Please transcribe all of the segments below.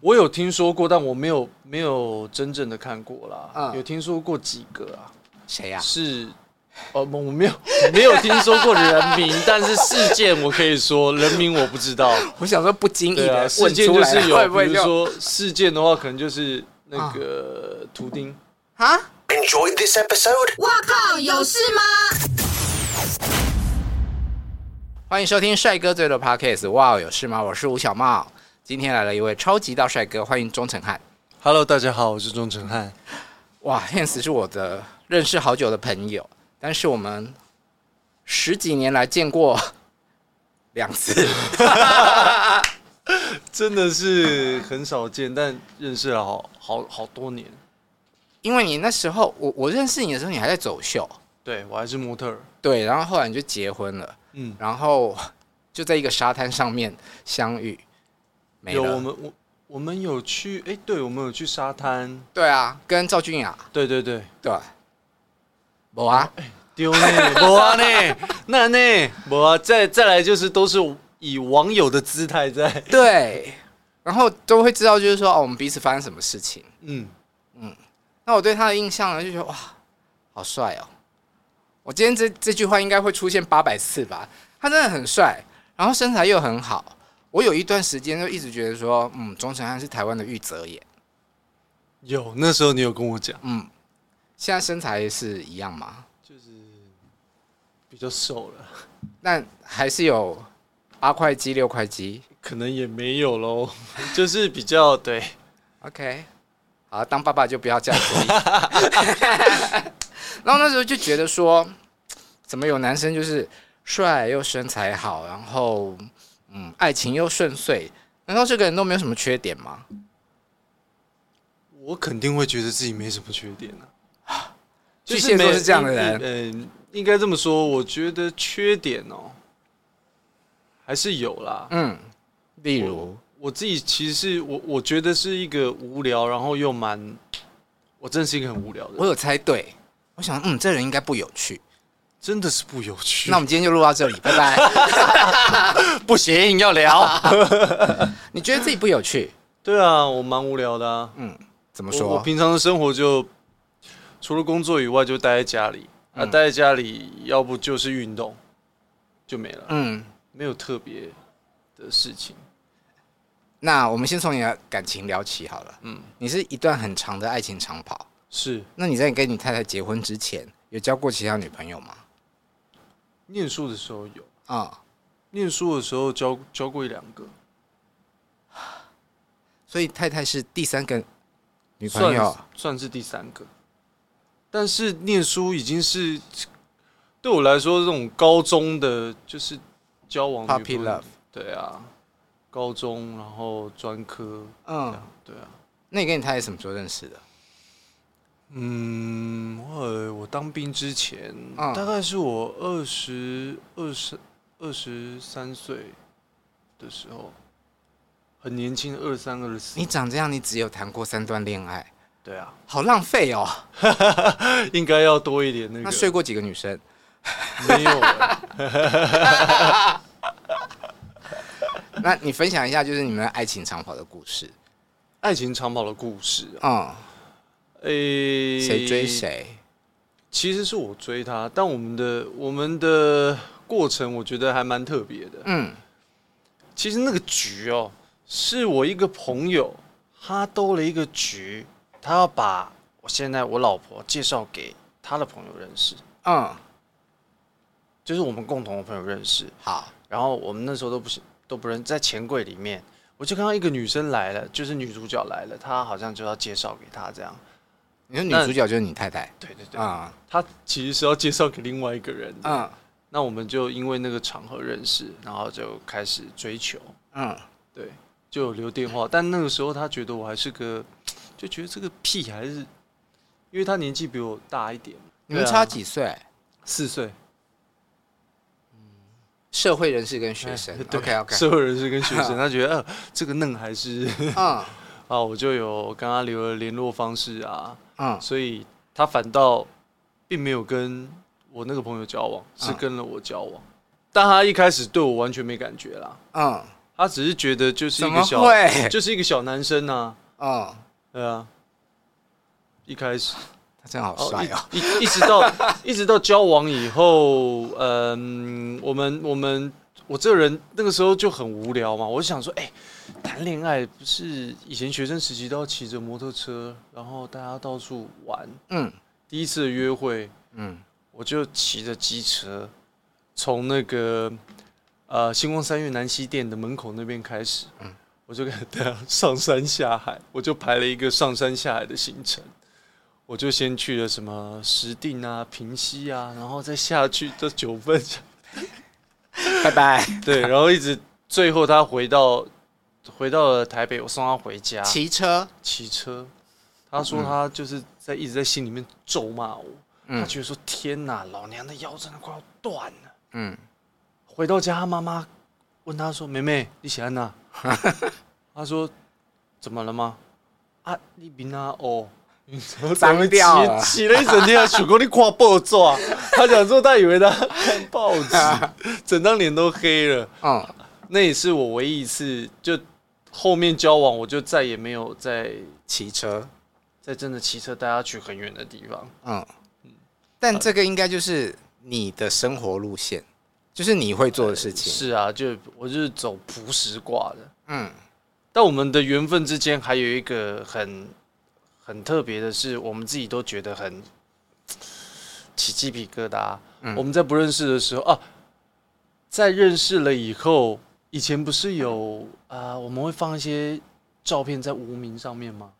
我有听说过，但我没有没有真正的看过啦。嗯有听说过几个啊？谁呀？是哦，我没有没有听说过人名，但是事件我可以说，人名我不知道。我想说不经意对啊，的事件就来，是有，会不会比如说事件的话，可能就是那个图钉。啊？Enjoyed this episode? 哇靠，有事吗？欢迎收听帅哥最多 Podcast。哇，有事吗？我是吴小帽，今天来了一位超级大帅哥，欢迎钟承翰。Hello，大家好，我是钟承翰。哇，Hans 是我的认识好久的朋友，但是我们十几年来见过两次，真的是很少见，但认识了好好好多年。因为你那时候我我认识你的时候，你还在走秀，对我还是模特儿。对，然后后来你就结婚了，嗯，然后就在一个沙滩上面相遇，有我们我我们有去，哎、对我们有去沙滩。对啊，跟赵俊雅对对对，对，我啊，丢呢，不啊呢，那呢，不啊，再再来就是都是以网友的姿态在，对，然后都会知道就是说哦，我们彼此发生什么事情。嗯嗯，那我对他的印象呢，就觉得哇，好帅哦！我今天这这句话应该会出现八百次吧？他真的很帅，然后身材又很好。我有一段时间就一直觉得说，嗯，钟成汉是台湾的玉泽演。有那时候你有跟我讲，嗯，现在身材是一样吗？就是比较瘦了，但还是有八块肌、六块肌。可能也没有喽，就是比较对，OK，好，当爸爸就不要这样子。然后那时候就觉得说，怎么有男生就是帅又身材好，然后嗯，爱情又顺遂，难道这个人都没有什么缺点吗？我肯定会觉得自己没什么缺点啊。巨蟹座是这样的人嗯、应该这么说，我觉得缺点哦、还是有啦。嗯，例如，我自己其实是我，我觉得是一个无聊，然后又蛮，我真的是一个很无聊的人，我有猜对，我想，嗯，这人应该不有趣。真的是不有趣。那我们今天就录到这里，拜拜。不行，要聊。你觉得自己不有趣？对啊，我蛮无聊的啊。嗯怎么说我？平常的生活就除了工作以外，就待在家里。啊，嗯待在家里，要不就是运动，就没了，嗯，没有特别的事情。那我们先从你的感情聊起好了。嗯，你是一段很长的爱情长跑。是那你在跟你太太结婚之前，有交过其他女朋友吗？念书的时候有，啊、念书的时候教教过一两个，所以太太是第三个女朋算友。算是第三个。但是念书已经是对我来说，这种高中的就是交往 Puppy love 对啊，高中然后专科，嗯，对啊，那你跟你太太什么时候认识的？嗯，我我当兵之前，嗯大概是我二十二十二十三岁的时候，很年轻，二三二四你，长这样，你只有谈过三段恋爱，对啊，好浪费哦。应该要多一点那个。那睡过几个女生？没有欸？那你分享一下，就是你们的爱情长跑的故事。爱情长跑的故事啊，嗯，诶，谁追？谁？其实是我追他，但我们的我们的过程，我觉得还蛮特别的。嗯，其实那个局哦，是我一个朋友，他兜了一个局，他要把我现在我老婆介绍给他的朋友认识，嗯，就是我们共同的朋友认识。好，然后我们那时候都不是都不认，在钱柜里面，我就看到一个女生来了，就是女主角来了，她好像就要介绍给他这样。你说女主角就是你太太。对对对，啊，她其实是要介绍给另外一个人的。嗯那我们就因为那个场合认识，然后就开始追求，嗯，对，就有留电话。但那个时候她觉得我还是个，就觉得这个屁还是，因为她年纪比我大一点，你们差几岁？四岁。社会人士跟学生哎。对 OK OK。社会人士跟学生，他觉得呃这个嫩还是嗯 啊，我就有跟他留了联络方式啊，嗯所以他反倒并没有跟我那个朋友交往，是嗯跟了我交往。但他一开始对我完全没感觉啦，嗯，他只是觉得就是一个小，会？就是一个小男生呐、啊。嗯，对啊，一开始他真好帅哦。一一一直到 一直到交往以后，嗯，我们我们我这个人那个时候就很无聊嘛，我就想说，哎、欸，谈恋爱不是以前学生时期都要骑着摩托车，然后大家到处玩。嗯，第一次的约会，嗯，我就骑着机车从那个呃星光三月南西店的门口那边开始，嗯，我就给他上山下海，我就排了一个上山下海的行程。我就先去了什么石碇啊、平溪啊，然后再下去到九份，拜拜。对，然后一直最后他回到回到了台北，我送他回家。骑车，骑车，他说他就是在一直在心里面咒骂我，嗯他觉得说天哪，老娘的腰真的快要断了。嗯，回到家，他妈妈问他说：“妹妹，你喜欢哪？” 他说：“怎么了吗？”啊，你比那哦。脏掉了，骑了一整天，许哥你挂报纸，他讲说他以为他看 报纸，整张脸都黑了。嗯，那也是我唯一一次，就后面交往，我就再也没有再骑车，再真的骑车带他去很远的地方。嗯，但这个应该就是你的生活路线，就是你会做的事情。是啊，就我就是走朴实挂的。嗯，但我们的缘分之间还有一个很。很特别的是，我们自己都觉得很起鸡皮疙瘩。嗯、我们在不认识的时候啊，在认识了以后，以前不是有啊，我们会放一些照片在无名上面吗？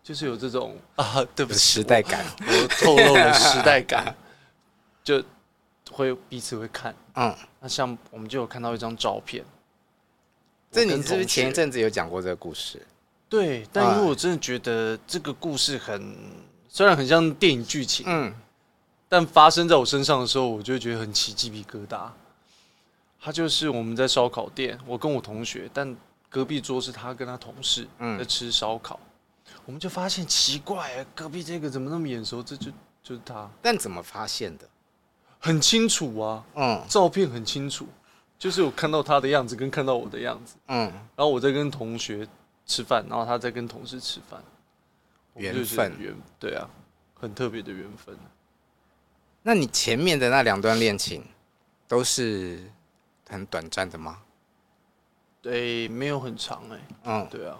就是有这种 啊，对不起，时代感，我，我透露了时代感，就会彼此会看。嗯，那像我们就有看到一张照片，这你是不是前一阵子有讲过这个故事？对，但因为我真的觉得这个故事很，虽然很像电影剧情，嗯，但发生在我身上的时候，我就会觉得很起鸡皮疙瘩。他就是我们在烧烤店，我跟我同学，但隔壁桌是他跟他同事在吃烧烤，我们就发现奇怪，隔壁这个怎么那么眼熟？这就就是他。但怎么发现的？很清楚啊，嗯，照片很清楚，就是我看到他的样子跟看到我的样子，嗯，然后我在跟同学。吃饭，然后他在跟同事吃饭，缘分缘对啊，很特别的缘分。那你前面的那两段恋情都是很短暂的吗？对，没有很长哎、欸。嗯，对啊，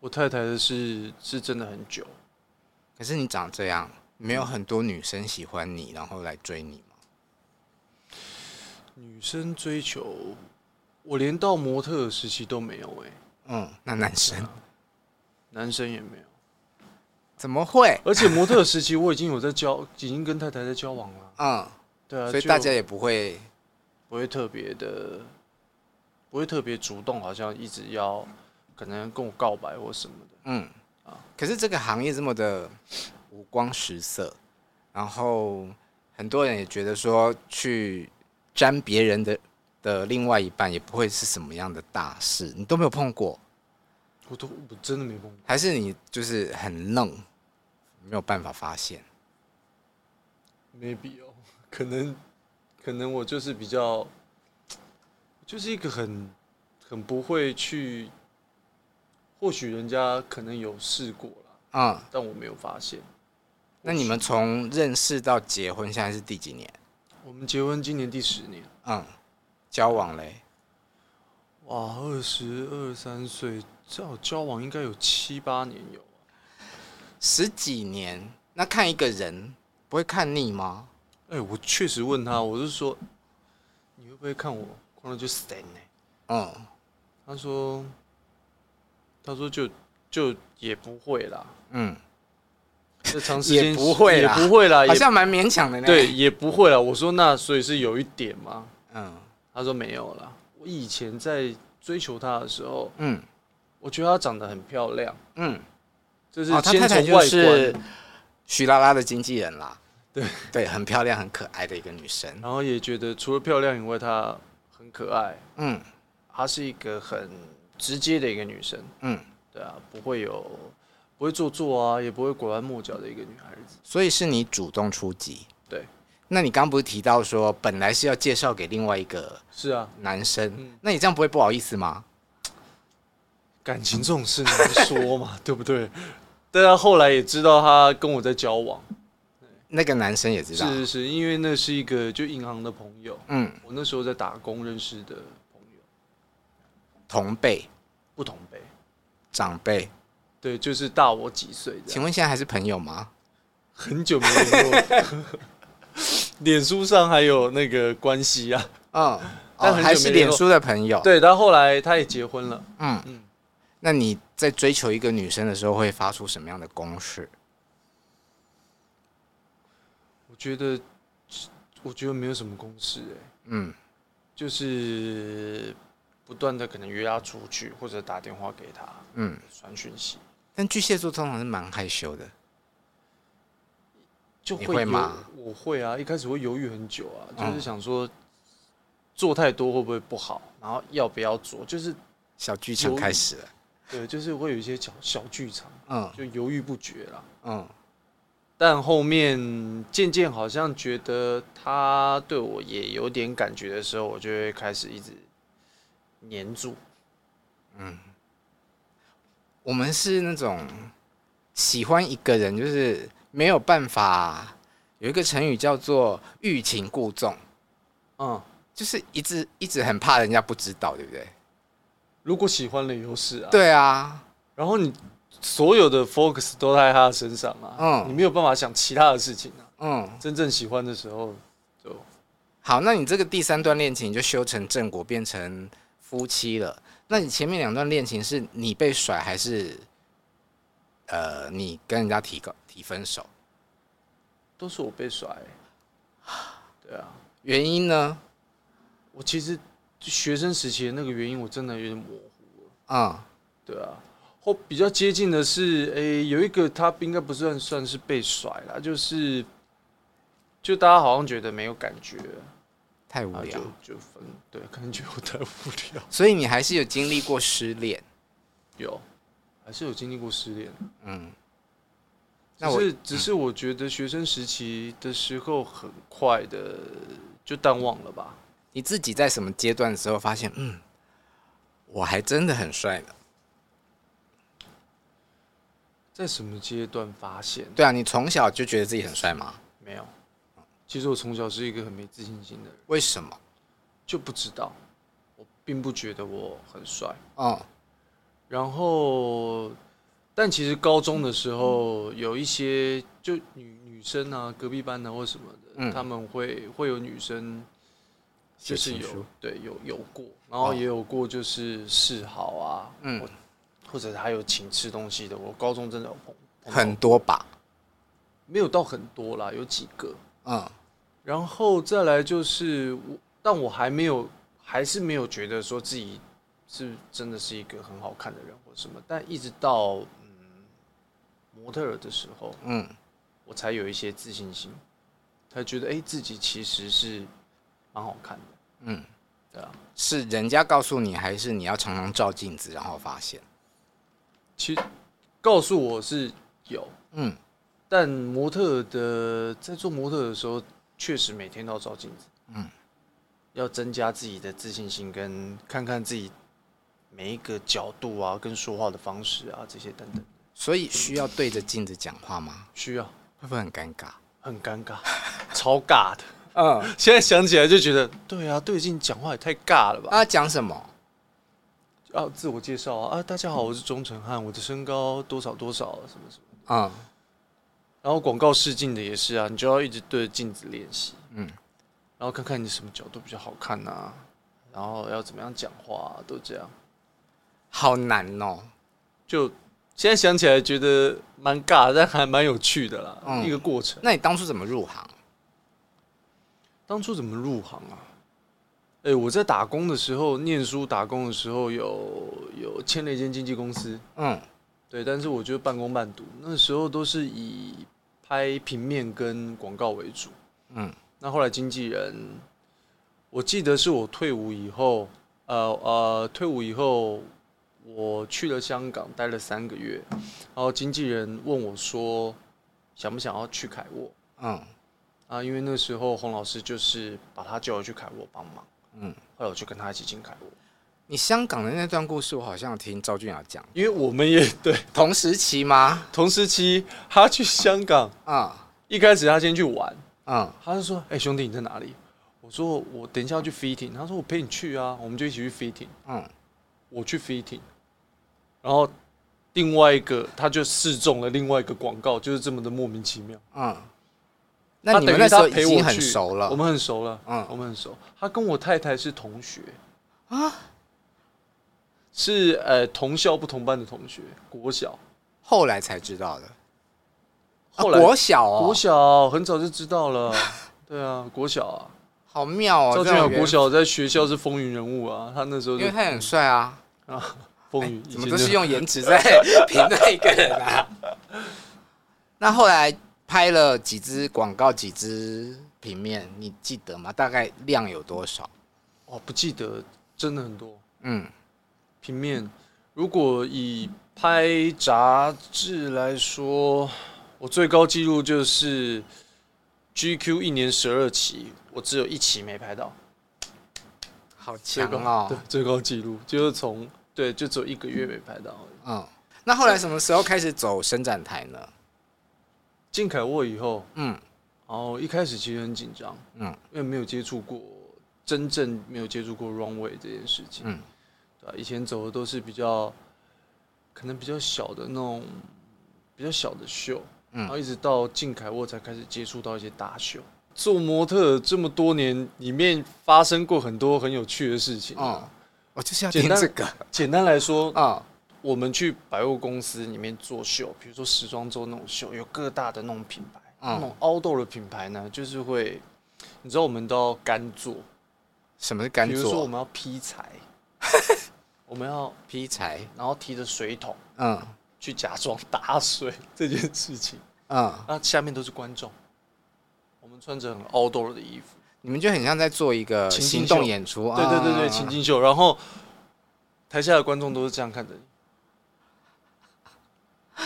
我太太的是是真的很久。可是你长这样，没有很多女生喜欢你，然后来追你吗？女生追求我连到模特的时期都没有哎、欸。嗯，那男生，啊、男生也没有，怎么会？而且模特时期我已经有在交，已经跟太太在交往了。嗯，对啊，所以大家也不会，不会特别的，不会特别主动，好像一直要可能跟我告白或什么的。嗯，啊，可是这个行业这么的五光十色，然后很多人也觉得说去沾别人的。的另外一半也不会是什么样的大事，你都没有碰过，我都我真的没碰过，还是你就是很愣，没有办法发现？Maybe 哦，可能可能我就是比较，就是一个很很不会去，或许人家可能有试过了，嗯，但我没有发现。那你们从认识到结婚，现在是第几年？我们结婚今年第十年，嗯。交往嘞，哇，二十二三岁，这样交往应该有七八年有，十几年。那看一个人不会看腻吗？哎、欸，我确实问他，我是说，你会不会看我看到就死呢？嗯，他说，他说就就也不会啦。嗯，这长时间也不会啦，也不会啦，好像蛮勉强的呢。对，也不会啦。我说那所以是有一点吗？嗯。他说没有了。我以前在追求她的时候，嗯，我觉得她长得很漂亮，嗯，就是先从外观，哦，他太太就是许拉拉的经纪人啦，对对，很漂亮、很可爱的一个女生。然后也觉得除了漂亮以外，她很可爱，嗯，她是一个很直接的一个女生，嗯，对啊，不会有不会做作啊，也不会拐弯抹角的一个女孩子。所以是你主动出击，对。那你刚刚不是提到说，本来是要介绍给另外一个是啊。男生，那你这样不会不好意思吗？感情这种事难说嘛，对不对？但他后来也知道他跟我在交往，那个男生也知道，是是是，因为那是一个就银行的朋友，嗯，我那时候在打工认识的朋友，同辈，不同辈，长辈，对，就是大我几岁的。请问现在还是朋友吗？很久没联络，脸书上还有那个关系啊，嗯，但还是脸书的朋友。对，他后来他也结婚了，嗯嗯。那你在追求一个女生的时候，会发出什么样的攻势？我觉得，我觉得没有什么攻势，哎，嗯，就是不断的可能约她出去，或者打电话给她，嗯，传讯息。但巨蟹座通常是蛮害羞的，就会，会吗？我会啊，一开始会犹豫很久啊，就是想说做太多会不会不好，然后要不要做，就是小剧场开始了。对，就是会有一些小小剧场，嗯，就犹豫不决了，嗯，但后面渐渐好像觉得他对我也有点感觉的时候，我就会开始一直黏住，嗯，我们是那种喜欢一个人，就是没有办法。有一个成语叫做欲擒故纵，嗯，就是一直一直很怕人家不知道，对不对？如果喜欢了有事啊，对啊，然后你所有的 focus 都在他的身上啊，嗯，你没有办法想其他的事情啊，嗯，真正喜欢的时候就好。那你这个第三段恋情就修成正果，变成夫妻了。那你前面两段恋情是你被甩，还是呃你跟人家提个提分手？都是我被甩，对啊，原因呢？我其实。学生时期的那个原因，我真的有点模糊了。啊，对啊，后比较接近的是，哎、欸，有一个他应该不算算是被甩了，就是，就大家好像觉得没有感觉，太无聊，就，就分，对，可能觉得我太无聊。所以你还是有经历过失恋，有，还是有经历过失恋。嗯，那我是只是我觉得学生时期的时候很快的就淡忘了吧。你自己在什么阶段的时候发现，嗯，我还真的很帅呢？在什么阶段发现？对啊，你从小就觉得自己很帅吗？没有，其实我从小是一个很没自信心的人。为什么？就不知道，我并不觉得我很帅。哦，然后，但其实高中的时候有一些就女女生啊，隔壁班的或什么的，嗯，他们会会有女生。就是有对有有过，然后也有过就是示好啊，嗯，或者还有请吃东西的。我高中真的有碰很多吧，没有到很多啦，有几个，嗯，然后再来就是我，但我还没有，还是没有觉得说自己是真的是一个很好看的人或什么。但一直到嗯模特儿的时候，嗯，我才有一些自信心，才觉得哎、欸、自己其实是。蛮好看的，嗯，对啊，是人家告诉你，还是你要常常照镜子然后发现？其实告诉我是有，嗯，但模特的在做模特的时候，确实每天都要照镜子，嗯，要增加自己的自信心，跟看看自己每一个角度啊，跟说话的方式啊，这些等等。所以需要对着镜子讲话吗？需要，会不会很尴尬？很尴尬，超尬的。嗯，现在想起来就觉得，对啊，对镜讲话也太尬了吧？啊，讲什么？啊，自我介绍啊，啊，大家好，我是钟成汉，我的身高多少多少，什么什么啊。然后广告试镜的也是啊，你就要一直对着镜子练习，嗯，然后看看你什么角度比较好看啊，然后要怎么样讲话，都这样，好难哦。就现在想起来觉得蛮尬，但还蛮有趣的啦，一个过程。那你当初怎么入行？当初怎么入行啊？哎、欸，我在打工的时候，念书打工的时候有有签了一间经纪公司，嗯，对，但是我觉得半工半读，那时候都是以拍平面跟广告为主，嗯，那后来经纪人，我记得是我退伍以后，呃呃，退伍以后我去了香港待了三个月，然后经纪人问我说，想不想要去凯沃？嗯。啊，因为那时候洪老师就是把他叫我去凯沃帮忙，嗯，后来我就跟他一起进凯沃。你香港的那段故事，我好像听赵俊雅讲，因为我们也 对同时期吗？同时期，他去香港啊，嗯、一开始他先去玩，嗯，他就说：“哎、欸，兄弟，你在哪里？”我说：“我等一下要去 fitting。”他说：“我陪你去啊，我们就一起去 fitting。”嗯，我去 fitting，然后另外一个他就试中了另外一个广告，就是这么的莫名其妙。嗯，那你们那时候已经很熟了，我们很熟了，嗯，我们很熟。他跟我太太是同学啊。是呃，同校不同班的同学，国小，后来才知道的。后来国小哦，国小很早就知道了。对啊，国小啊，好妙哦。赵俊尧国小在学校是风云人物啊，他那时候因为他很帅啊啊，风云怎么都是用颜值在 评论一个人啊？那后来拍了几支广告，几支平面，你记得吗？大概量有多少？哦，不记得，真的很多。嗯。平面，如果以拍杂志来说，我最高纪录就是 GQ 一年十二期，我只有一期没拍到，好强哦！对，最高纪录就是从对，就只有一个月没拍到。嗯，那后来什么时候开始走伸展台呢？进凯沃以后，嗯，然后一开始其实很紧张，嗯，因为没有接触过，真正没有接触过 runway 这件事情，嗯。以前走的都是比较，可能比较小的那种，比较小的秀，嗯，然后一直到进凯沃才开始接触到一些大秀。做模特这么多年，里面发生过很多很有趣的事情。哦，我就是要听这个。简单来说啊，我们去百货公司里面做秀，比如说时装周那种秀，有各大的那种品牌，那种 outdoor 的品牌呢，就是会，你知道我们都要干做。什么是干做？比如说我们要劈柴。我们要劈柴，然后提着水桶，嗯，去假装打水 这件事情，嗯，那下面都是观众，我们穿着很 outdoor 的衣服，你们就很像在做一个行动演出，对对对对，情境秀，然后台下的观众都是这样看着你，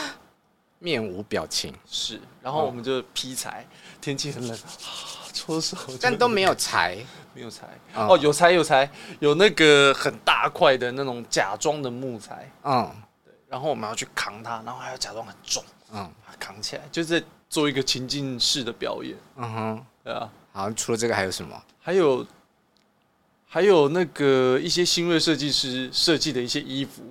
面无表情，是，然后我们就劈柴，天气很冷。搓手，但都没有柴，没有柴。哦，有柴有柴，有那个很大块的那种假装的木材，嗯，对，然后我们要去扛它，然后还要假装很重，嗯，扛起来，就是做一个情境式的表演，嗯哼，对啊，好，除了这个还有什么？还有，还有那个一些新锐设计师设计的一些衣服，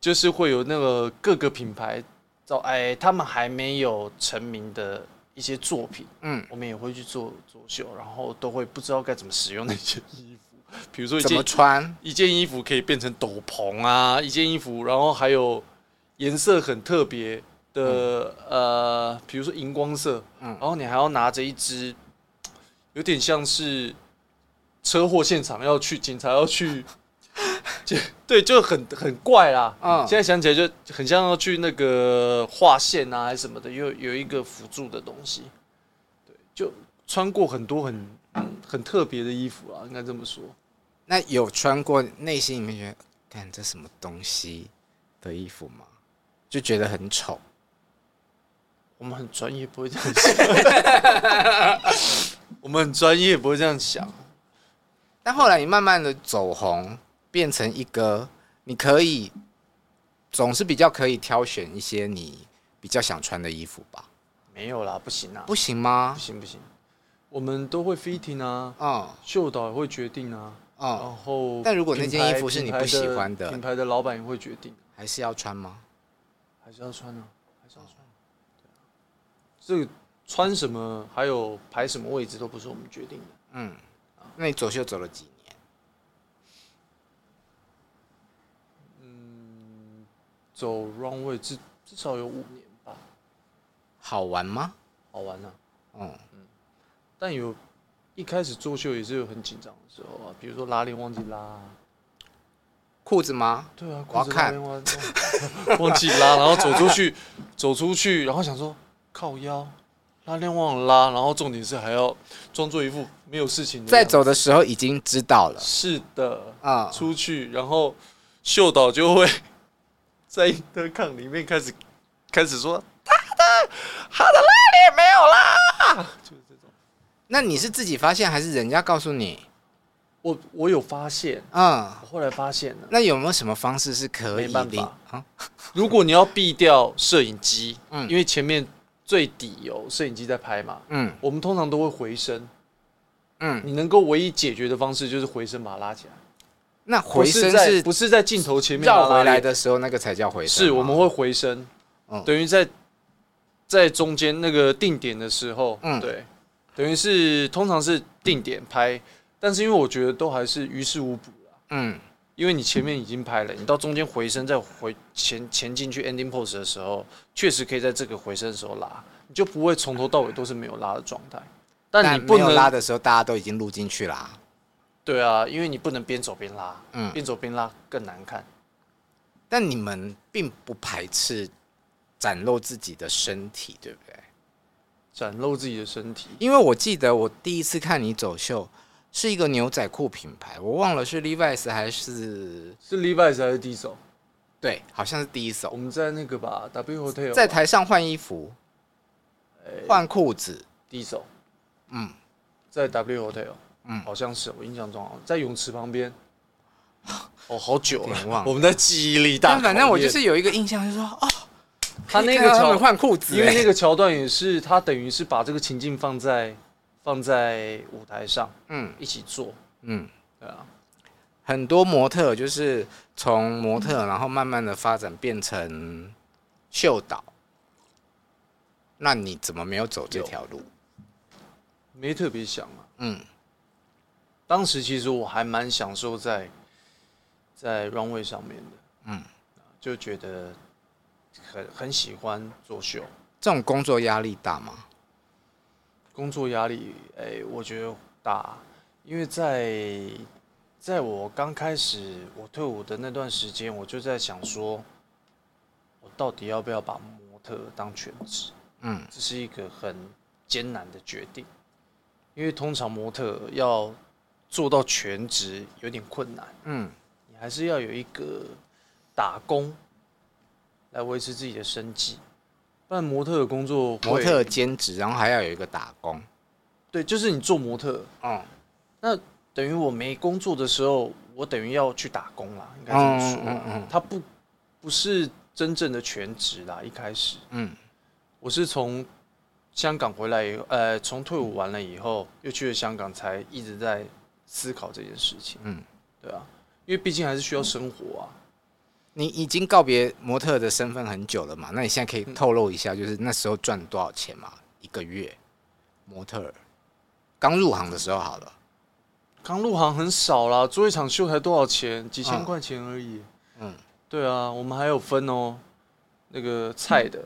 就是会有那个各个品牌，找哎，他们还没有成名的。一些作品，嗯，我们也会去做做秀，然后都会不知道该怎么使用那些衣服，比如说怎么穿一件衣服可以变成斗篷啊，一件衣服，然后还有颜色很特别的，嗯、呃，比如说荧光色，嗯，然后你还要拿着一支，有点像是车祸现场要去警察要去。就对，就很很怪啦。嗯，现在想起来就很像要去那个画线啊，还是什么的，又有，有一个辅助的东西。对，就穿过很多很很特别的衣服啊，应该这么说。那有穿过内心里面觉得，看这什么东西的衣服吗？就觉得很丑。我们很专业，不会这样想。我们很专业，不会这样想。但后来你慢慢的走红。变成一个，你可以总是比较可以挑选一些你比较想穿的衣服吧？没有啦，不行啊，不行吗？不行不行，我们都会 fitting 啊，嗯，秀导也会决定啊，嗯，然后但如果那件衣服是你不喜欢的，品牌的老板也会决定，还是要穿吗？还是要穿啊，还是要穿，对啊，这个穿什么还有排什么位置都不是我们决定的，嗯，那你走秀走了几年？嗯？走 runway 至至少有五年吧，好玩吗？好玩啊，嗯嗯，但有一开始做秀也是有很紧张的时候啊，比如说拉链忘记拉裤子吗？对啊，裤子忘 忘记拉，然后走出去，走出去，然后想说靠腰，拉链忘了拉，然后重点是还要装作一副没有事情，在走的时候已经知道了，是的啊，出去然后秀导就会。在的抗里面开始开始说他的他的拉链没有啦，就是这种。那你是自己发现还是人家告诉你？我我有发现，嗯，我后来发现了。那有没有什么方式是可以？没办法啊。如果你要避掉摄影机，嗯，因为前面最底有摄影机在拍嘛，嗯，我们通常都会回声，嗯，你能够唯一解决的方式就是回声把它拉起来。那回声是不是在镜头前面绕回来的时候那个才叫回声？是，我们会回声，等于在在中间那个定点的时候，嗯，对，等于是通常是定点拍。但是因为我觉得都还是于事无补了，嗯，因为你前面已经拍了，你到中间回声再回前前进去 ending pose 的时候，确实可以在这个回声的时候拉，你就不会从头到尾都是没有拉的状态。但你不能拉的时候，大家都已经录进去啦。对啊，因为你不能边走边拉，嗯，边走边拉更难看。但你们并不排斥展露自己的身体，对不对？展露自己的身体，因为我记得我第一次看你走秀。是一个牛仔裤品牌，我忘了是 Levi's 还是是 Levi's 还是 Diesel？对，好像是 Diesel。我们在那个吧，W Hotel，在台上换衣服，换裤子，Diesel。嗯，在 W Hotel，嗯，好像是我印象中，在泳池旁边。哦，好久了，我们在记忆力大。但反正我就是有一个印象，就是说，哦，他那个桥换裤子，因为那个桥段也是他等于是把这个情境放在。放在舞台上，嗯，一起做，嗯，对啊，很多模特就是从模特，然后慢慢的发展变成秀导。那你怎么没有走这条路？没特别想啊，嗯，当时其实我还蛮享受在在 runway 上面的，嗯，就觉得很很喜欢做秀。这种工作压力大吗？工作压力，哎、欸，我觉得大，因为在在我刚开始我退伍的那段时间，我就在想说，我到底要不要把模特当全职？嗯，这是一个很艰难的决定，因为通常模特要做到全职有点困难。嗯，你还是要有一个打工来维持自己的生计。办模特的工作，模特兼职，然后还要有一个打工。对，就是你做模特，嗯，那等于我没工作的时候，我等于要去打工啦，应该这么说。嗯嗯，他不不是真正的全职啦，一开始，嗯，我是从香港回来以后，呃，从退伍完了以后，又去了香港，才一直在思考这件事情。嗯，对啊，因为毕竟还是需要生活啊。你已经告别模特的身份很久了嘛？那你现在可以透露一下，就是那时候赚多少钱嘛？一个月，模特刚入行的时候好了。刚入行很少啦，做一场秀才多少钱？几千块钱而已。嗯，对啊，我们还有分哦，那个菜的，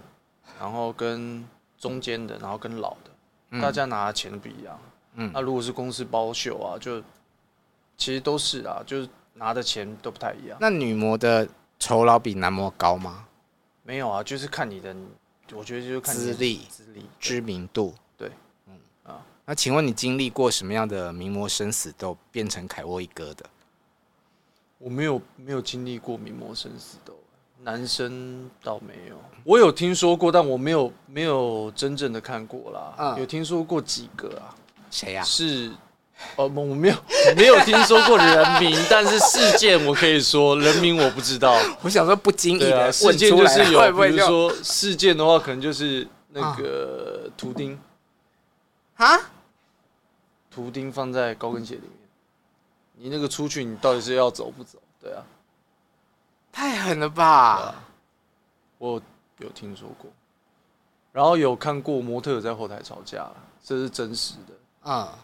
然后跟中间的，然后跟老的，大家拿的钱不一样。嗯，那如果是公司包秀啊，就其实都是啊，就是拿的钱都不太一样。那女模的。酬劳比男模高吗？没有啊，就是看你的，我觉得就是看资历、资历、知名度。对，嗯啊，那请问你经历过什么样的名模生死斗，变成凯沃一哥的？我没有，没有经历过名模生死斗，男生倒没有。我有听说过，但我没有，没有真正的看过啦。嗯，有听说过几个啊？谁呀？是。哦，我没有没有听说过人名，但是事件我可以说，人名我不知道。我想说不经意的事件就是有，比如说事件的话，可能就是那个图钉啊，图钉放在高跟鞋里面，你那个出去，你到底是要走不走？对啊，太狠了吧！我有听说过，然后有看过模特在后台吵架，这是真实的啊。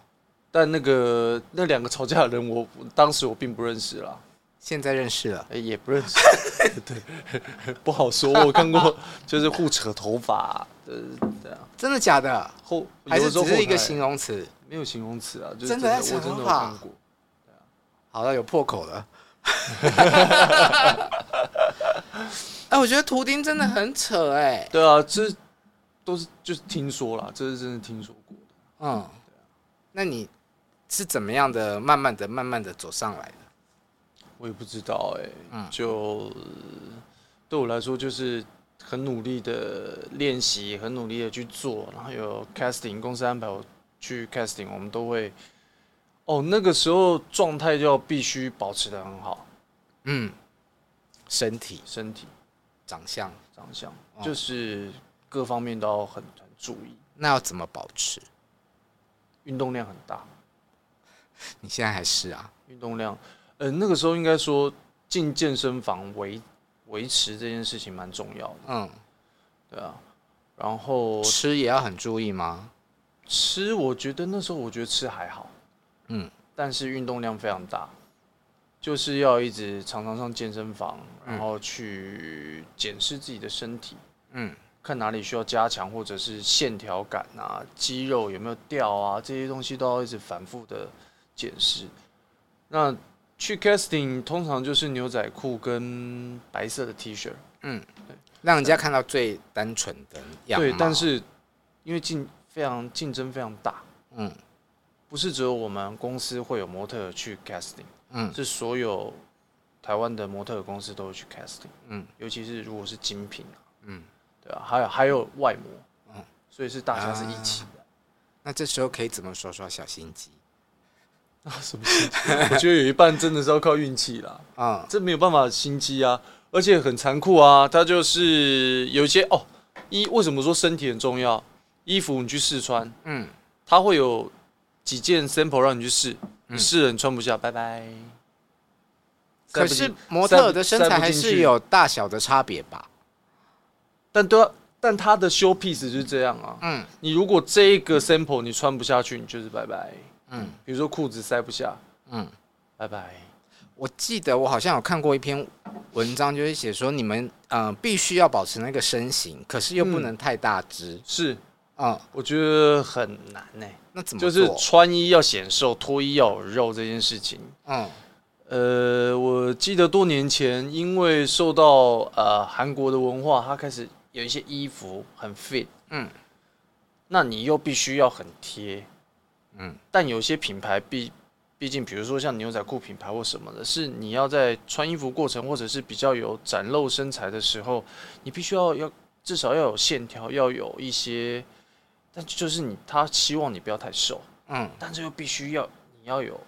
但那个那两个吵架的人我，我当时我并不认识啦，现在认识了，也不认识，对，不好说。我看过，就是互扯头发，呃，这样，真的假的？后还是只是一个形容词？没有形容词啊，就是真的，我真的有看过。好了，有破口了。哎，我觉得图钉真的很扯哎、欸。对啊，这都是就是听说啦，这是真的听说过的。嗯，那你。是怎么样的？慢慢的、慢慢的走上来的，我也不知道哎、欸。嗯，就对我来说，就是很努力的练习，很努力的去做，然后有 casting 公司安排我去 casting，我们都会哦，那个时候状态就要必须保持的很好。嗯，身体、身体、长相、长相，就是各方面都要很很注意。那要怎么保持？运动量很大。你现在还是啊？运动量，呃，那个时候应该说进健身房维维持这件事情蛮重要的。嗯，对啊。然后吃也要很注意吗？吃，我觉得那时候我觉得吃还好。嗯，但是运动量非常大，就是要一直常常上健身房，然后去检视自己的身体。嗯，看哪里需要加强，或者是线条感啊，肌肉有没有掉啊，这些东西都要一直反复的检视。那去 casting 通常就是牛仔裤跟白色的 T 恤，嗯，对，让人家看到最单纯的样子。对，但是因为竞非常竞争非常大，嗯，不是只有我们公司会有模特去 casting，嗯，是所有台湾的模特公司都会去 casting，嗯，尤其是如果是精品，嗯，对啊，还有还有外模，嗯，所以是大家是一起的。啊，那这时候可以怎么耍耍小心机？啊，什么心机？我觉得有一半真的是要靠运气啦。啊，这没有办法心机啊，而且很残酷啊。它就是有一些哦，衣为什么说身体很重要？衣服你去试穿，嗯，它会有几件 sample 让你去试，你试了你穿不下，拜拜。可是模特的身材还是有大小的差别吧？但都要，但它的 show piece 就是这样啊。嗯，你如果这一个 sample 你穿不下去，你就是拜拜。嗯，比如说裤子塞不下，嗯，拜拜。我记得我好像有看过一篇文章，就是写说你们呃必须要保持那个身形，可是又不能太大只。是啊，我觉得很难呢。那怎么就是穿衣要显瘦，脱衣要有肉这件事情？嗯，呃，我记得多年前，因为受到呃韩国的文化，它开始有一些衣服很 fit，嗯，那你又必须要很贴。嗯，但有些品牌毕毕竟，比如说像牛仔裤品牌或什么的，是你要在穿衣服过程或者是比较有展露身材的时候，你必须要要至少要有线条，要有一些，但就是你他希望你不要太瘦，嗯，但是又必须要你要有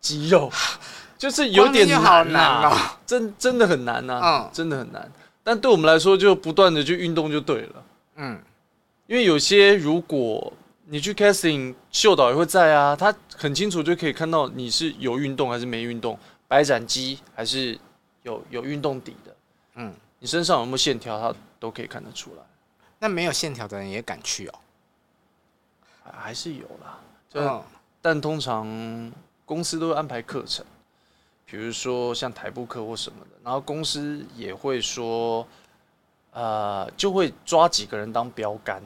肌肉，就是有点难呐，真真的很难呐，嗯，真的很难。但对我们来说，就不断的去运动就对了，嗯，因为有些如果。你去 casting，秀导也会在啊，他很清楚就可以看到你是有运动还是没运动，白斩鸡还是有有运动底的，嗯，你身上有没有线条，他都可以看得出来。那没有线条的人也敢去哦？还是有啦，嗯，但通常公司都会安排课程，比如说像台步课或什么的，然后公司也会说，呃，就会抓几个人当标杆。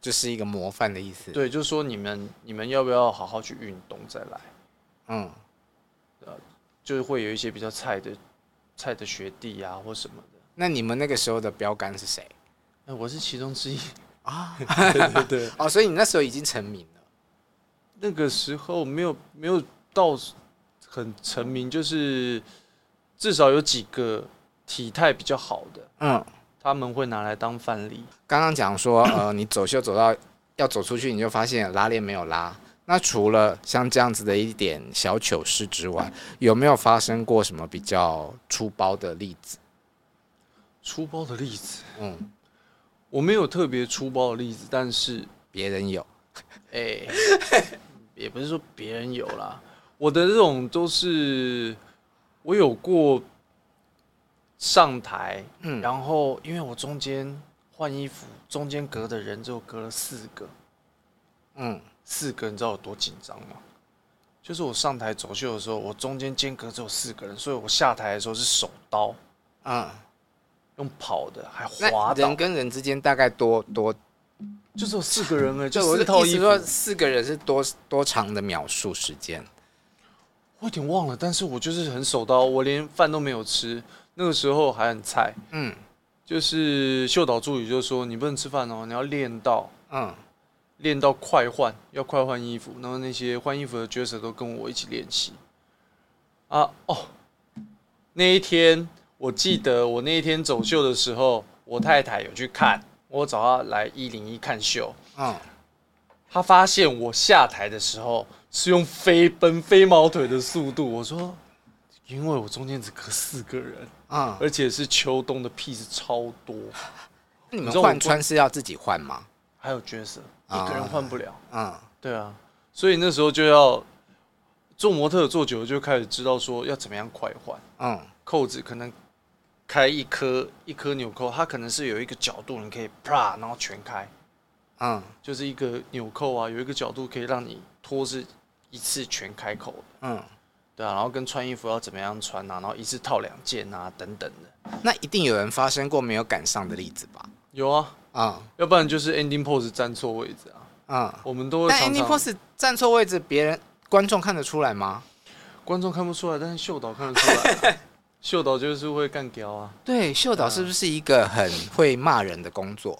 就是一个模范的意思。对，就是说你们你们要不要好好去运动再来？嗯，呃就是会有一些比较菜的菜的学弟啊或什么的。那你们那个时候的标杆是谁？哎，我是其中之一啊。对 对对。哦，所以你那时候已经成名了。那个时候没有没有到很成名，就是至少有几个体态比较好的。嗯。他们会拿来当范例。刚刚讲说，呃，你走秀走到要走出去，你就发现拉链没有拉。那除了像这样子的一点小糗事之外，有没有发生过什么比较粗暴的例子？粗暴的例子，嗯，我没有特别粗暴的例子，但是别人有。哎，也不是说别人有啦，我的这种都是我有过。上台，嗯，然后因为我中间换衣服，中间隔的人就隔了四个，嗯，四个，你知道有多紧张吗？就是我上台走秀的时候，我中间间隔只有四个人，所以我下台的时候是手刀，嗯，用跑的还滑倒。人跟人之间大概多多，就只有四个人哎，就我的意思说四个人是多多长的秒数时间？我有点忘了，但是我就是很手刀，我连饭都没有吃。那个时候还很菜，嗯，就是秀导助理就说，你不能吃饭哦，你要练到，嗯，练到快换，要快换衣服。然后那些换衣服的角色都跟我一起练习。啊哦，那一天我记得我那一天走秀的时候，我太太有去看，我找她来一零一看秀，嗯，他发现我下台的时候是用飞奔飞毛腿的速度。我说，因为我中间只隔四个人啊，而且是秋冬的屁是超多。你们换穿是要自己换吗？还有角色，一个人换不了。嗯，对啊，所以那时候就要做模特做久了，就开始知道说要怎么样快换。嗯，扣子可能开一颗一颗纽扣，它可能是有一个角度，你可以啪，然后全开。嗯，就是一个纽扣啊，有一个角度可以让你脱是一次全开口的。嗯，对啊，然后跟穿衣服要怎么样穿啊，然后一次套两件啊，等等的。那一定有人发生过没有赶上的例子吧？有啊，啊、嗯，要不然就是 ending pose 站错位置啊。啊、嗯，我们都会常常。但 ending pose 站错位置，别人观众看得出来吗？观众看不出来，但是秀导看得出来、啊。秀导就是会干屌啊。对，秀导是不是一个很会骂人的工作？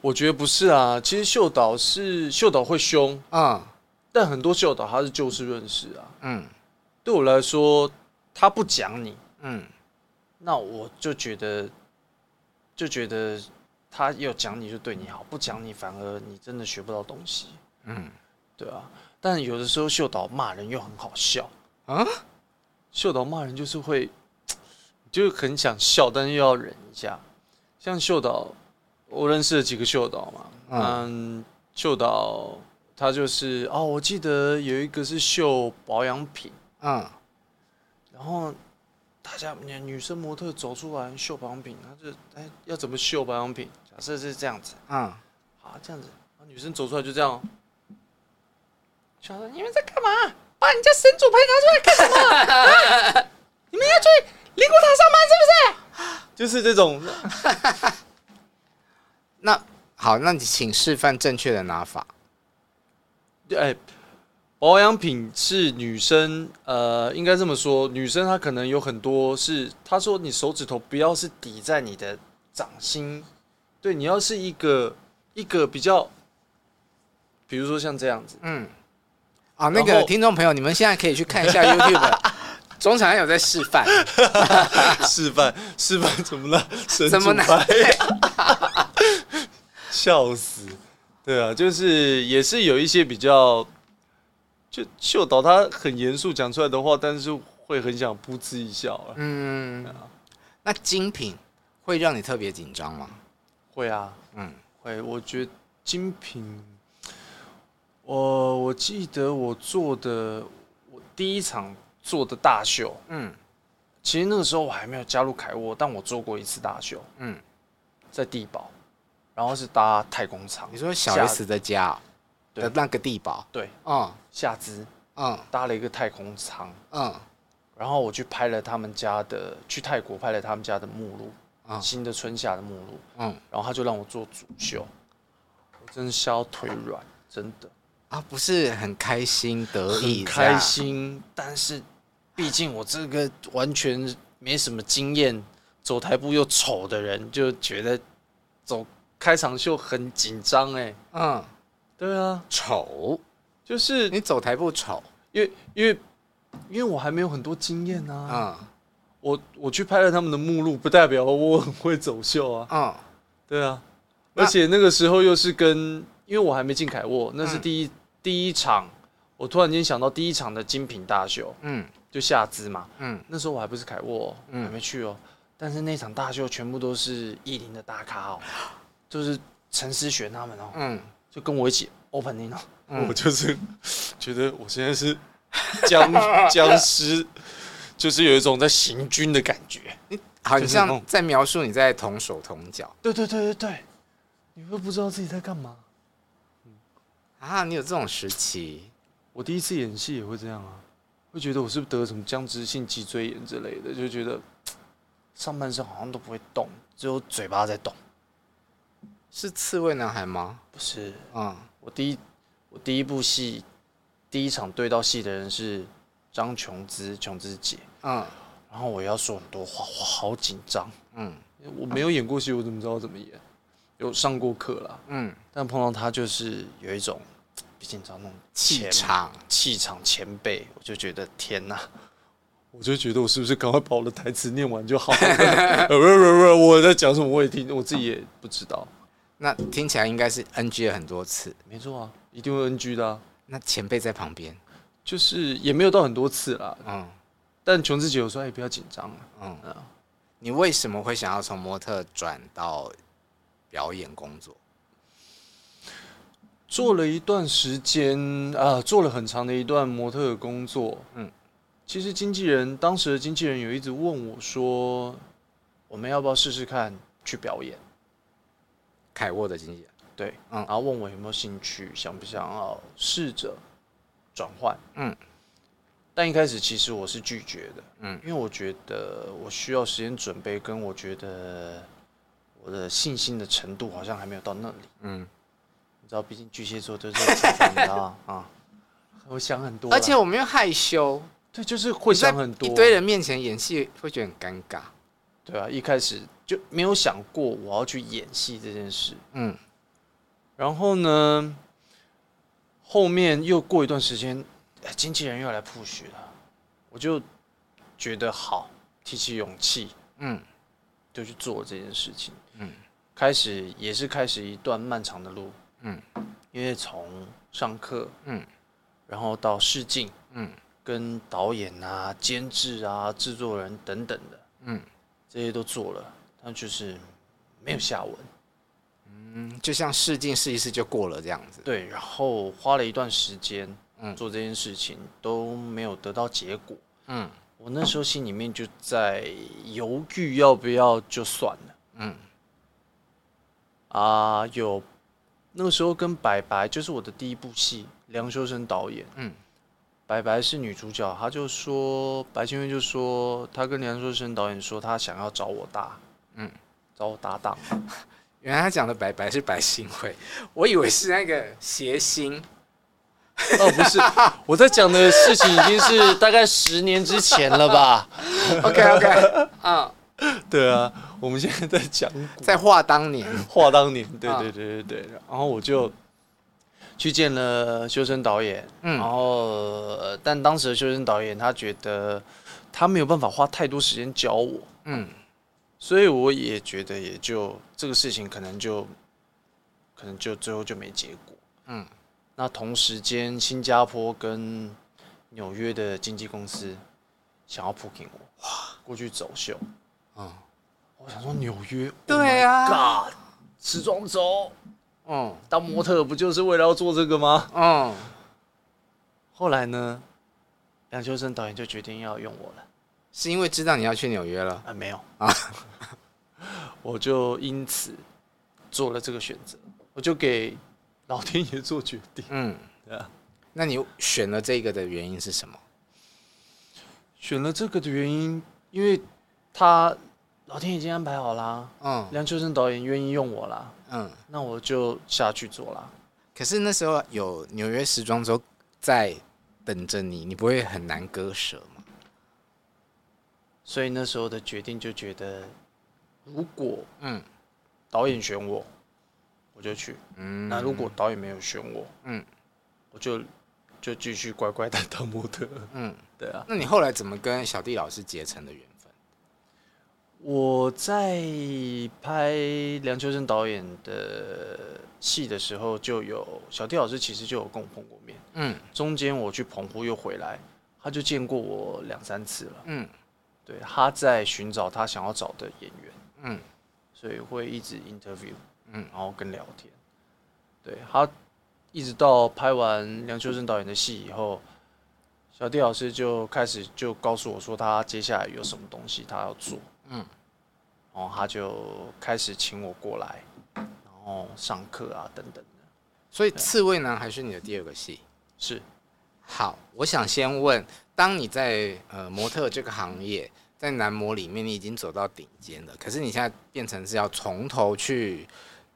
我觉得不是啊，其实秀导是秀导会凶啊，嗯、但很多秀导他是就事论事啊。嗯，对我来说，他不讲你，嗯，那我就觉得。就觉得他要讲你就对你好，不讲你反而你真的学不到东西。嗯，对啊。但有的时候秀导骂人又很好笑啊。秀导骂人就是会，就很想笑，但是又要忍一下。像秀导，我认识了几个秀导嘛。嗯，秀导他就是哦，我记得有一个是秀保养品。嗯，然后。大家女女生模特走出来秀保养品，他就哎、欸、要怎么秀保养品？假设是这样子，嗯，好这样子，女生走出来就这样。小说你们在干嘛？把人家神主牌拿出来干什么？啊、你们要去灵骨塔上班是不是？就是这种。那好，那你请示范正确的拿法。对。欸保养品是女生，呃，应该这么说，女生她可能有很多是，她说你手指头不要是抵在你的掌心，对，你要是一个一个比较，比如说像这样子，嗯，啊，那个听众朋友，你们现在可以去看一下 YouTube，总场有在示范，示范示范怎么了？怎么拿？笑死，对啊，就是也是有一些比较。就秀导他很严肃讲出来的话，但是会很想噗嗤一笑。嗯，啊、那精品会让你特别紧张吗？会啊，嗯，会。我觉得精品，我我记得我做的我第一场做的大秀，嗯，其实那个时候我还没有加入凯沃，但我做过一次大秀，嗯，在帝宝，然后是搭太空舱。你说小 S 的家？的那个地堡，对，嗯，下肢，嗯，搭了一个太空舱，嗯，然后我去拍了他们家的，去泰国拍了他们家的目录，嗯，新的春夏的目录，嗯，然后他就让我做主秀，我真的笑到腿软，真的，啊，不是很开心得意，很开心，但是毕竟我这个完全没什么经验，走台步又丑的人，就觉得走开场秀很紧张，哎，嗯。对啊，丑。就是你走台步丑，因为因为因为我还没有很多经验啊。嗯，我我去拍了他们的目录，不代表我很会走秀啊。嗯，对啊，而且那个时候又是跟，因为我还没进凯沃，那是第一、嗯、第一场，我突然间想到第一场的精品大秀，嗯，就夏姿嘛，嗯，那时候我还不是凯沃，嗯，还没去哦。但是那场大秀全部都是艺林的大咖哦，就是陈思璇他们哦，嗯。就跟我一起 opening 哦，嗯、我就是 觉得我现在是僵 僵尸，就是有一种在行军的感觉。你好像在描述你在同手同脚。对对对对对，你会不知道自己在干嘛。啊，你有这种时期？我第一次演戏也会这样啊，会觉得我是不是得了什么僵直性脊椎炎之类的，就觉得 上半身好像都不会动，只有嘴巴在动。是刺猬男孩吗？不是，嗯，我第一我第一部戏第一场对到戏的人是张琼姿，琼姿姐，嗯，然后我要说很多话，我好紧张，嗯，我没有演过戏，我怎么知道怎么演？有上过课啦，嗯，但碰到他就是有一种，毕竟知道那种气场，气场前辈，我就觉得天哪，我就觉得我是不是赶快把我的台词念完就好了？不不不，我在讲什么我也听，我自己也不知道。那听起来应该是 NG 了很多次。没错啊，一定会 NG 的、啊。那前辈在旁边，就是也没有到很多次啦。嗯，但琼志姐有说也不要紧张啊。嗯，嗯，你为什么会想要从模特转到表演工作？做了一段时间啊，做了很长的一段模特的工作。嗯，其实经纪人当时的经纪人有一直问我说：“我们要不要试试看去表演？”凯沃的经纪人对，嗯，然后问我有没有兴趣，想不想要试着转换？嗯，但一开始其实我是拒绝的。嗯，因为我觉得我需要时间准备，跟我觉得我的信心的程度好像还没有到那里。嗯。你知道，毕竟巨蟹座都是这样，你知道啊，我想很多，而且我们又害羞，对，就是会想很多。一堆人面前演戏会觉得很尴尬，对啊，一开始就没有想过我要去演戏这件事。嗯，然后呢，后面又过一段时间，经纪人又来 push 了，我就觉得好，提起勇气，嗯，就去做这件事情。嗯，开始也是开始一段漫长的路。嗯，因为从上课，嗯，然后到试镜，嗯，跟导演啊、监制啊、制作人等等的，嗯，这些都做了，但就是没有下文。嗯，就像试镜试一试就过了这样子。对，然后花了一段时间，嗯，做这件事情都没有得到结果。嗯，我那时候心里面就在犹豫要不要就算了。嗯，啊，有。那个时候跟白白就是我的第一部戏，梁修身导演，嗯，白白是女主角，她就说白千惠就说她跟梁修身导演说她想要找我搭，嗯，找我搭档。原来他讲的白白是白新会，我以为是那个谐星。哦，不是，我在讲的事情已经是 大概十年之前了吧？OK OK，啊。对啊，我们现在在讲，在话当年，话当年，对对对对对。然后我就去见了修身导演，嗯，然后但当时的修身导演他觉得他没有办法花太多时间教我，嗯，所以我也觉得也就这个事情可能就可能就最后就没结果，嗯。那同时间，新加坡跟纽约的经纪公司想要 booking 我，哇，过去走秀。嗯，我想说纽约，对啊，God，时装周，嗯，当模特不就是为了要做这个吗？嗯，后来呢，梁秋生导演就决定要用我了，是因为知道你要去纽约了？啊，没有啊，我就因此做了这个选择，我就给老天爷做决定。嗯，对啊，那你选了这个的原因是什么？选了这个的原因，因为。他老天已经安排好啦，嗯，梁秋生导演愿意用我啦，嗯，那我就下去做啦。可是那时候有纽约时装周在等着你，你不会很难割舍吗？所以那时候的决定就觉得，如果嗯导演选我，我就去，嗯，那如果导演没有选我，嗯，我就就继续乖乖的当模特，嗯，对啊。那你后来怎么跟小弟老师结成的缘分？我在拍梁秋生导演的戏的时候，就有小弟老师，其实就有跟我碰过面。嗯，中间我去澎湖又回来，他就见过我两三次了。嗯，对，他在寻找他想要找的演员。嗯，所以会一直 interview，嗯，然后跟聊天。对，他一直到拍完梁秋生导演的戏以后，小弟老师就开始就告诉我说，他接下来有什么东西他要做。嗯，然后他就开始请我过来，然后上课啊等等的。所以刺猬男还是你的第二个戏？是。好，我想先问，当你在呃模特这个行业，在男模里面你已经走到顶尖了，可是你现在变成是要从头去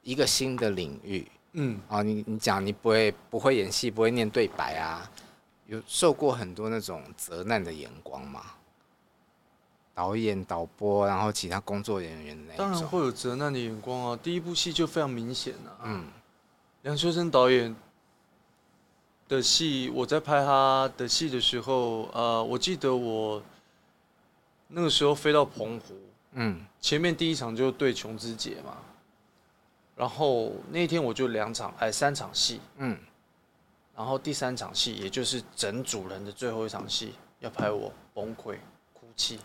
一个新的领域。嗯，啊，你你讲你不会不会演戏，不会念对白啊，有受过很多那种责难的眼光吗？导演、导播，然后其他工作人员的那种，当然会有责难的眼光啊。第一部戏就非常明显啊。嗯，梁秋生导演的戏，我在拍他的戏的时候，呃，我记得我那个时候飞到澎湖，嗯，前面第一场就对琼枝姐嘛，然后那天我就两场，哎，三场戏，嗯，然后第三场戏，也就是整组人的最后一场戏，要拍我崩溃哭泣，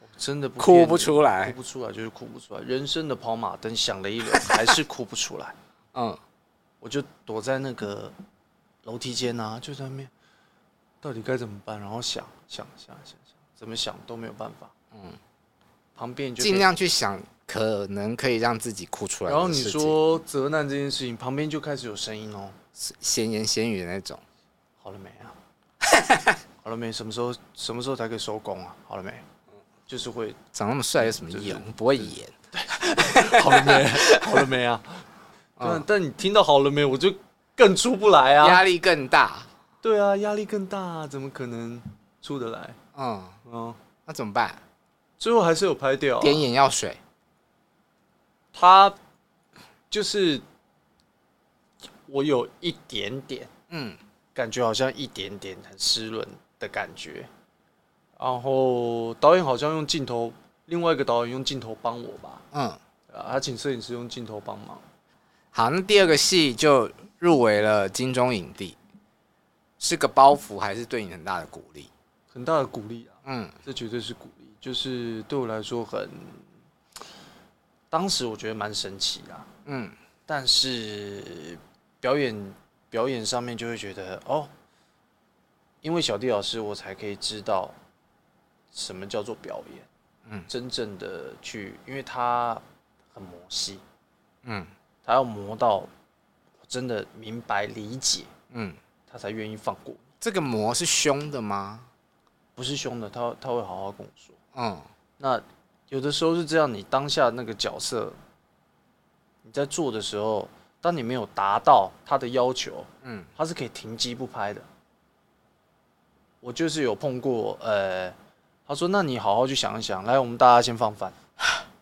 我真的不哭不出来，哭不出来就是哭不出来，人生的跑马灯响了一轮，还是哭不出来，嗯，我就躲在那个楼梯间啊，就在那边，到底该怎么办？然后想想想想想，怎么想都没有办法，嗯。旁边就尽量去想，可能可以让自己哭出来。然后你说责难这件事情，旁边就开始有声音哦，闲言闲语的那种。好了没啊？好了没？什么时候什么时候才可以收工啊？好了没？就是会长那么帅有什么用？就是、不会演。好了没？好了没啊？但但你听到好了没？我就更出不来啊，压力更大。对啊，压力更大，啊，怎么可能出得来？嗯嗯，那怎么办？最后还是有拍掉，点眼药水。他就是我有一点点，嗯，感觉好像一点点很湿润的感觉。然后导演好像用镜头，另外一个导演用镜头帮我吧，嗯，啊，他请摄影师用镜头帮忙。好，那第二个戏就入围了金钟影帝，是个包袱还是对你很大的鼓励？很大的鼓励啊，嗯，这绝对是鼓励。就是对我来说很，当时我觉得蛮神奇的，嗯，但是表演表演上面就会觉得哦，因为小弟老师我才可以知道什么叫做表演，嗯，真正的去，因为他很磨戏，嗯，他要磨到我真的明白理解，嗯，他才愿意放过。这个磨是凶的吗？不是凶的，他他会好好跟我说。嗯，那有的时候是这样，你当下那个角色，你在做的时候，当你没有达到他的要求，嗯，他是可以停机不拍的。我就是有碰过，呃，他说：“那你好好去想一想，来，我们大家先放饭。”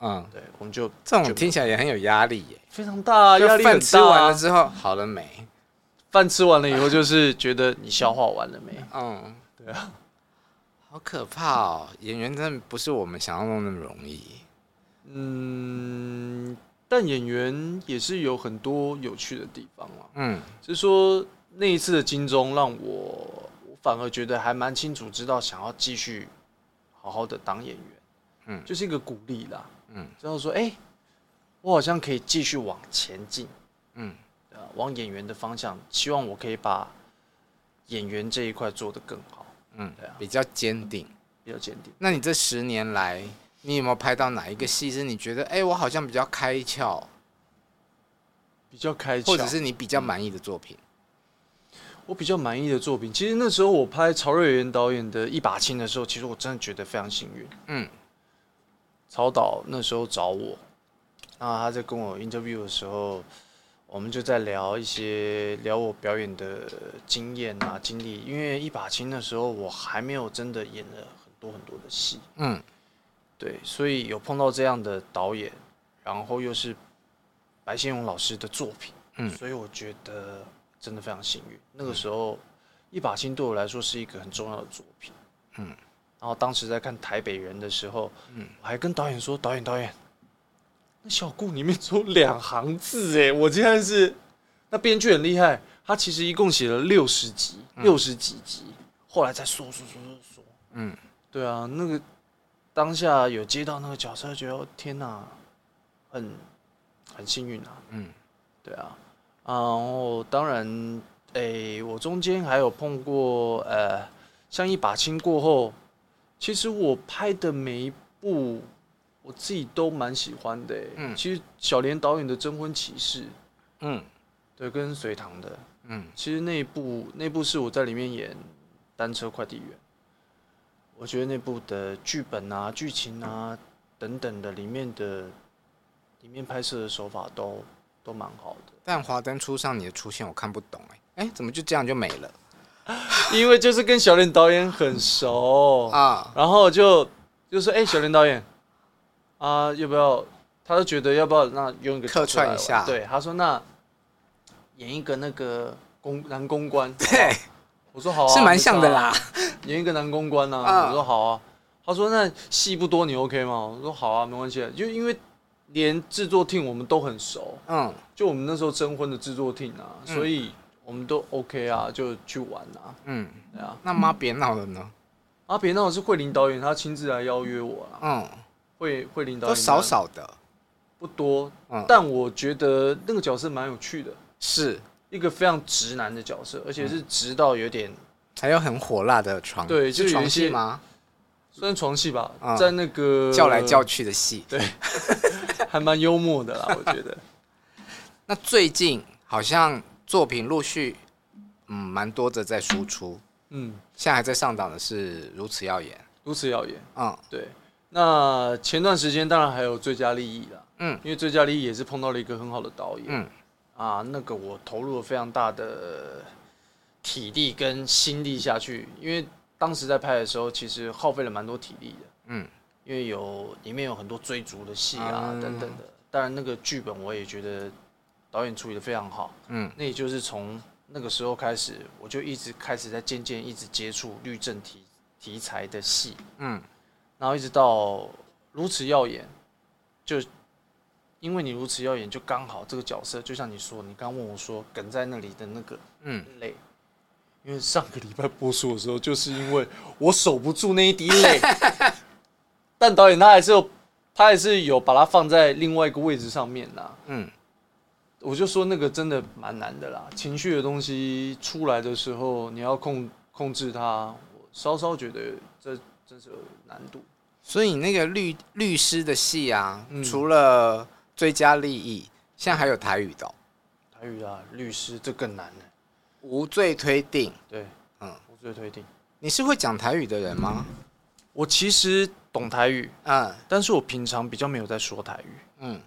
嗯，对，我们就这种听起来也很有压力耶，非常大压力。饭吃完了之后，好了没？饭吃完了以后，就是觉得你消化完了没？嗯，对啊。好可怕哦！演员真的不是我们想象中那么容易。嗯，但演员也是有很多有趣的地方啊。嗯，就是说那一次的金钟让我，我反而觉得还蛮清楚，知道想要继续好好的当演员。嗯，就是一个鼓励啦。嗯，知道说，哎、欸，我好像可以继续往前进。嗯，往演员的方向，希望我可以把演员这一块做得更好。嗯，对啊，比较坚定，比较坚定。那你这十年来，你有没有拍到哪一个戏是你觉得，哎、欸，我好像比较开窍，比较开窍，或者是你比较满意的作品？我比较满意的作品，其实那时候我拍曹瑞元导演的一把青的时候，其实我真的觉得非常幸运。嗯，曹导那时候找我，那他在跟我 interview 的时候。我们就在聊一些聊我表演的经验啊经历，因为一把青的时候我还没有真的演了很多很多的戏，嗯，对，所以有碰到这样的导演，然后又是白先勇老师的作品，嗯，所以我觉得真的非常幸运。那个时候一把青对我来说是一个很重要的作品，嗯，然后当时在看台北人的时候，嗯，我还跟导演说，导演导演。小顾里面只有两行字哎，我竟然是那编剧很厉害，他其实一共写了六十集，六十几集，后来再说说说说说，嗯，对啊，那个当下有接到那个角色，觉得天哪，很很幸运啊，嗯，对啊，然后当然，哎，我中间还有碰过，呃，像一把青过后，其实我拍的每一部。我自己都蛮喜欢的，嗯，其实小莲导演的《征婚启事》，嗯，对，跟隋唐的，嗯，其实那一部那部是我在里面演单车快递员，我觉得那部的剧本啊、剧情啊等等的里面的里面拍摄的手法都都蛮好的。但华灯初上你的出现我看不懂，哎，哎，怎么就这样就没了？因为就是跟小莲导演很熟啊，然后就就说，哎，小莲导演。啊，要不要？他就觉得要不要那用一个客串一下？对，他说那演一个那个公男公关。对，我说好啊，是蛮像的啦。演一个男公关啊，我说好啊。他说那戏不多，你 OK 吗？我说好啊，没关系。就因为连制作 team 我们都很熟，嗯，就我们那时候征婚的制作 team 啊，嗯所以我们都 OK 啊，就去玩啊，嗯，对啊。那妈别闹了呢？啊，别闹是慧玲导演，他亲自来邀约我啊，嗯，慧慧玲导都少少的，不多，嗯但我觉得那个角色蛮有趣的，是，一个非常直男的角色，而且是直到有点还有很火辣的床，对就是床戏吗？算床戏吧，嗯在那个叫来叫去的戏。对，还蛮幽默的啦，我觉得。那最近好像作品陆续，嗯，蛮多的在输出。嗯，现在还在上档的是《如此耀眼》。如此耀眼。嗯对，那前段时间当然还有《最佳利益》啦，嗯。因为《最佳利益》也是碰到了一个很好的导演，嗯。啊，那个我投入了非常大的体力跟心力下去，因为当时在拍的时候，其实耗费了蛮多体力的，嗯，因为有里面有很多追逐的戏啊、嗯等等的，当然那个剧本我也觉得导演处理的非常好，嗯。那也就是从那个时候开始，我就一直开始在渐渐一直接触律政题题材的戏，嗯然后一直到如此耀眼，就因为你如此耀眼，就刚好这个角色，就像你说，你刚问我说梗在那里的那个嗯，泪，因为上个礼拜播出的时候，就是因为我守不住那一滴泪，但导演他还是有，他还是有把它放在另外一个位置上面啦。嗯，我就说那个真的蛮难的啦，情绪的东西出来的时候，你要控控制它，我稍稍觉得这真是有难度。所以那个律律师的戏啊，嗯除了追加利益，现在还有台语的哦、台语啊，律师这更难呢。无罪推定。对，嗯嗯，无罪推定。你是会讲台语的人吗？我其实懂台语，嗯但是我平常比较没有在说台语，嗯，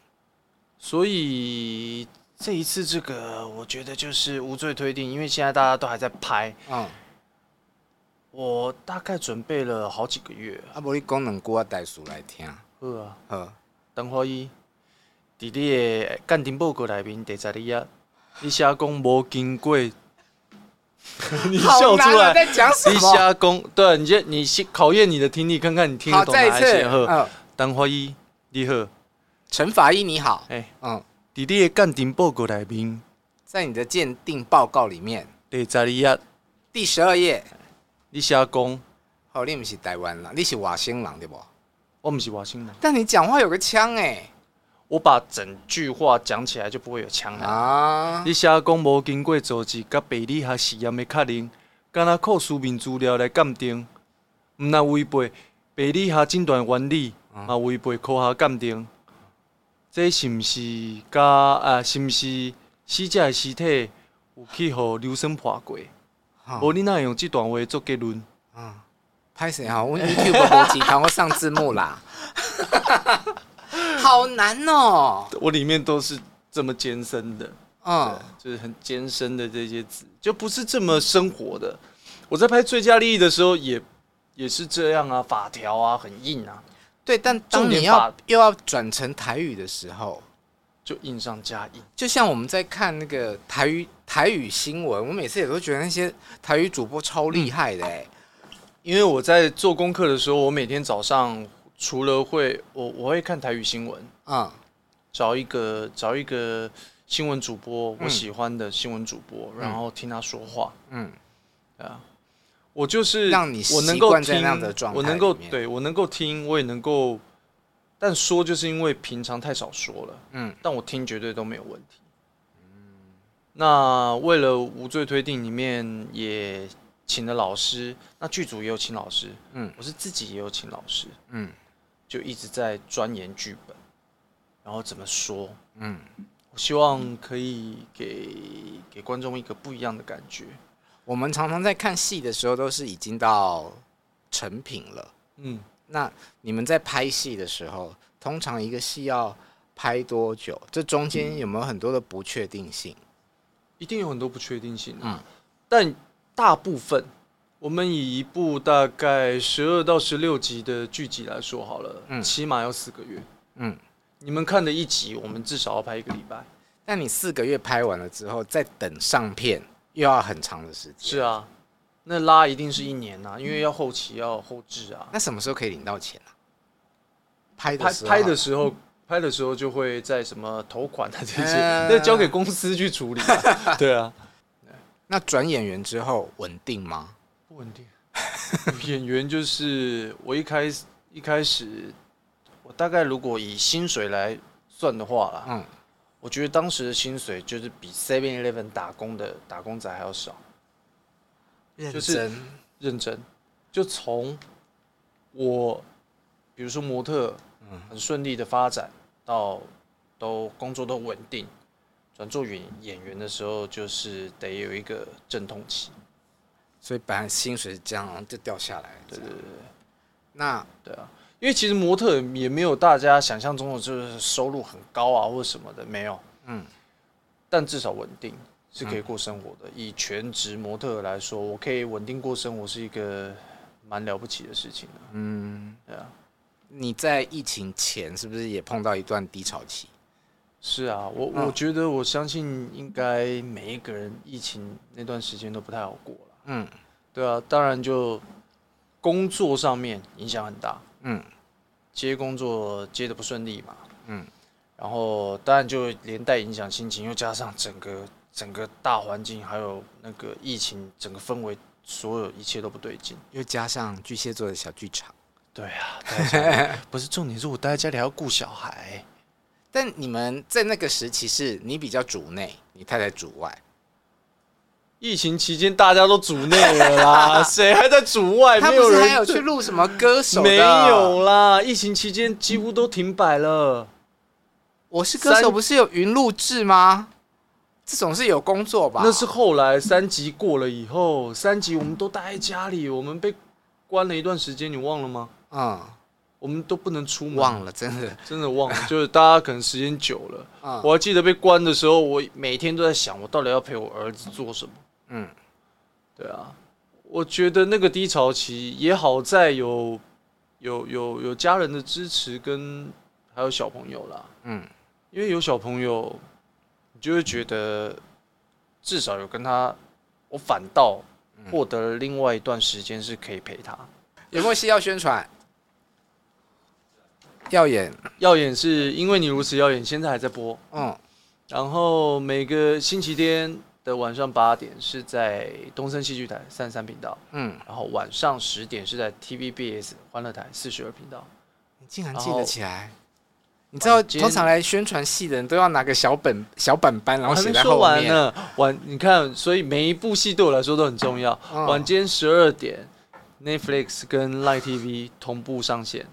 所以这一次这个我觉得就是无罪推定，因为现在大家都还在拍，嗯，我大概准备了好几个月。啊，无你讲两句啊，代数来听。好啊，好，邓华一，伫你的鉴定报告里面第十二页，你写讲无经过，你笑出来。在讲什你么？瞎攻，对，你先你先考验你的听力，看看你听得好，懂。哪一些。好，嗯，邓华一，你好，陈法医你好。哎，嗯，伫你的鉴定报告里面在你的鉴定报告里面，第十二页，第十二页。你写讲哦，你不是台湾人，你是外省人对不？我不是外省人，但你讲话有个腔哎。我把整句话讲起来就不会有腔了。啊，你写讲无经过组织甲病理学实验的确认，敢若靠书面资料来鉴定，毋但违背病理学诊断原理，嘛违背科学鉴定，这是毋是甲啊？是毋是死者的尸体有去互硫酸破过？无你哪会用这段话做结论？拍谁啊？我 YouTube 无集团，我上字幕啦。好难哦。我里面都是这么艰深的，嗯，就是很艰深的这些字，就不是这么生活的。我在拍《最佳利益》的时候也也是这样啊，法条啊很硬啊，对，但当你要又要转成台语的时候，就硬上加硬。就像我们在看那个台语台语新闻，我每次也都觉得那些台语主播超厉害的哎。因为我在做功课的时候，我每天早上除了会我我会看台语新闻，嗯。找一个找一个新闻主播，嗯。我喜欢的新闻主播，然后听他说话。嗯，啊，我就是让你我能够习惯在听那样的状态我能够对我能够听，我也能够，但说就是因为平常太少说了，嗯但我听绝对都没有问题。嗯那为了无罪推定里面也请了老师，那剧组也有请老师，嗯我是自己也有请老师，嗯就一直在钻研剧本，然后怎么说，嗯，我希望可以给给观众一个不一样的感觉。我们常常在看戏的时候，都是已经到成品了。嗯，那你们在拍戏的时候，通常一个戏要拍多久？这中间有没有很多的不确定性？一定有很多不确定性、啊，嗯但大部分，我们以一部大概十二到十六集的剧集来说好了，嗯起码要四个月。嗯，你们看的一集，我们至少要拍一个礼拜。但你四个月拍完了之后，再等上片，又要很长的时间。是啊，那拉一定是一年啊，因为要后期要后置啊。那什么时候可以领到钱啊？拍的拍拍的时候，拍的时候就会在什么投款啊这些，那、嗯、交给公司去处理。啊 对啊，那转演员之后稳定吗？不稳定。演员就是我一开始一开始，我大概如果以薪水来算的话啦，嗯，我觉得当时的薪水就是比 Seven Eleven 打工的打工仔还要少。认真就是认真，就从我比如说模特，嗯，很顺利的发展到都工作都稳定，转做演演员的时候，就是得有一个阵痛期。所以本来薪水是这样，就掉下来。对对对，那对啊，因为其实模特也没有大家想象中的，就是收入很高啊，或者什么的，没有。嗯，但至少稳定是可以过生活的。嗯、以全职模特来说，我可以稳定过生活，是一个蛮了不起的事情。嗯，对啊。你在疫情前是不是也碰到一段低潮期？是啊，我、嗯、我觉得我相信应该每一个人疫情那段时间都不太好过了。嗯，对啊，当然就工作上面影响很大，嗯，接工作接的不顺利嘛，嗯，然后当然就连带影响心情，又加上整个整个大环境，还有那个疫情整个氛围，所有一切都不对劲，又加上巨蟹座的小剧场，对啊，不是重点是我待在家里还要顾小孩，但你们在那个时期是你比较主内，你太太主外。疫情期间大家都主内了啦，谁还在主外？没有人还有去录什么歌手？没有啦，疫情期间几乎都停摆了。我是歌手，不是有云录制吗？这总是有工作吧？那是后来三级过了以后，三级我们都待在家里，我们被关了一段时间，你忘了吗？嗯，我们都不能出门，忘了，真的真的忘了，就是大家可能时间久了。嗯，我还记得被关的时候，我每天都在想，我到底要陪我儿子做什么？嗯，对啊，我觉得那个低潮期也好在有有有有家人的支持跟还有小朋友啦，嗯，因为有小朋友，你就会觉得至少有跟他，我反倒获得了另外一段时间是可以陪他。有没有戏要宣传？耀眼，耀眼是因为你如此耀眼，现在还在播，嗯，然后每个星期天。的晚上八点是在东森戏剧台三十三频道，嗯，然后晚上十点是在 TVBS 欢乐台四十二频道。你竟然记得起来？你知道通常来宣传戏的人都要拿个小本小本本，然后写在后面。完呢，晚你看，所以每一部戏对我来说都很重要。嗯、晚间十二点，Netflix 跟 Line TV 同步上线。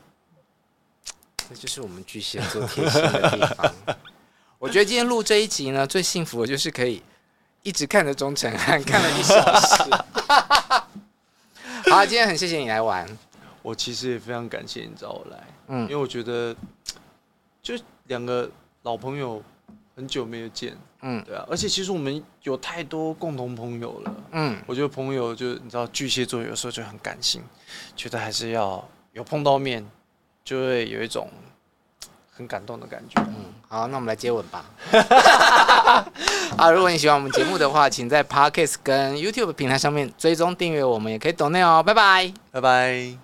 这就是我们巨蟹座贴心的地方。我觉得今天录这一集呢，最幸福的就是可以。一直看着钟成汉，看了一小时。好，今天很谢谢你来玩。我其实也非常感谢你找我来，嗯，因为我觉得就两个老朋友很久没有见，嗯，对啊，而且其实我们有太多共同朋友了，嗯，我觉得朋友就你知道巨蟹座有时候就很感性，觉得还是要有碰到面，就会有一种。很感动的感觉。嗯，好，那我们来接吻吧。啊，如果你喜欢我们节目的话，请在 Podcast 跟 YouTube 平台上面追踪订阅我们，也可以 donate 哦。拜拜，拜拜。